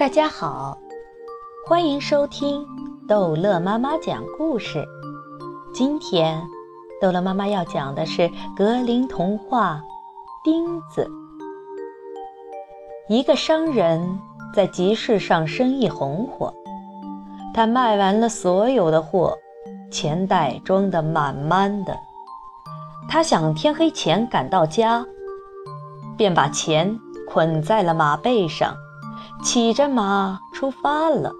大家好，欢迎收听逗乐妈妈讲故事。今天，逗乐妈妈要讲的是格林童话《钉子》。一个商人在集市上生意红火，他卖完了所有的货，钱袋装得满满的。他想天黑前赶到家，便把钱捆在了马背上。骑着马出发了。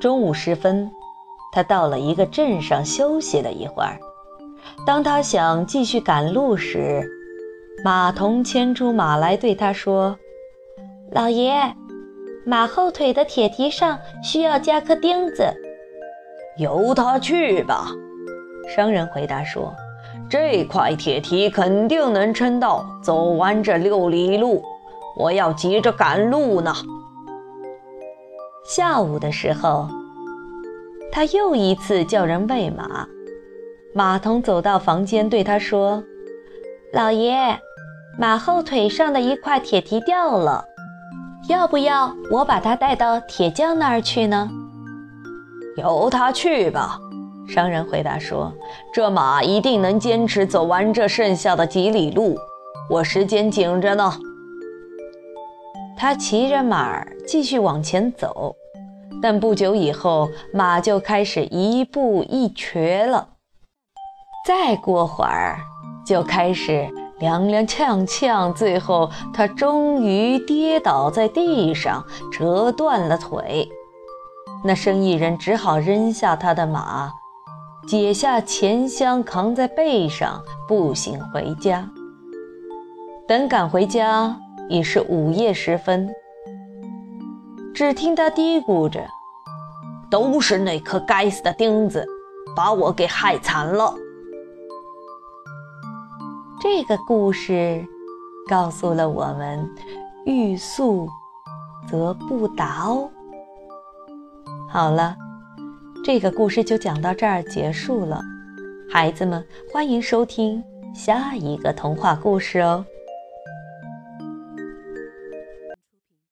中午时分，他到了一个镇上休息了一会儿。当他想继续赶路时，马童牵出马来对他说：“老爷，马后腿的铁蹄上需要加颗钉子。”“由他去吧。”商人回答说，“这块铁蹄肯定能撑到走完这六里路。”我要急着赶路呢。下午的时候，他又一次叫人喂马。马童走到房间，对他说：“老爷，马后腿上的一块铁蹄掉了，要不要我把它带到铁匠那儿去呢？”“由他去吧。”商人回答说，“这马一定能坚持走完这剩下的几里路。我时间紧着呢。”他骑着马继续往前走，但不久以后，马就开始一步一瘸了。再过会儿，就开始踉踉跄跄，最后他终于跌倒在地上，折断了腿。那生意人只好扔下他的马，解下钱箱扛在背上，步行回家。等赶回家。已是午夜时分，只听他嘀咕着：“都是那颗该死的钉子，把我给害惨了。”这个故事告诉了我们：欲速则不达哦。好了，这个故事就讲到这儿结束了。孩子们，欢迎收听下一个童话故事哦。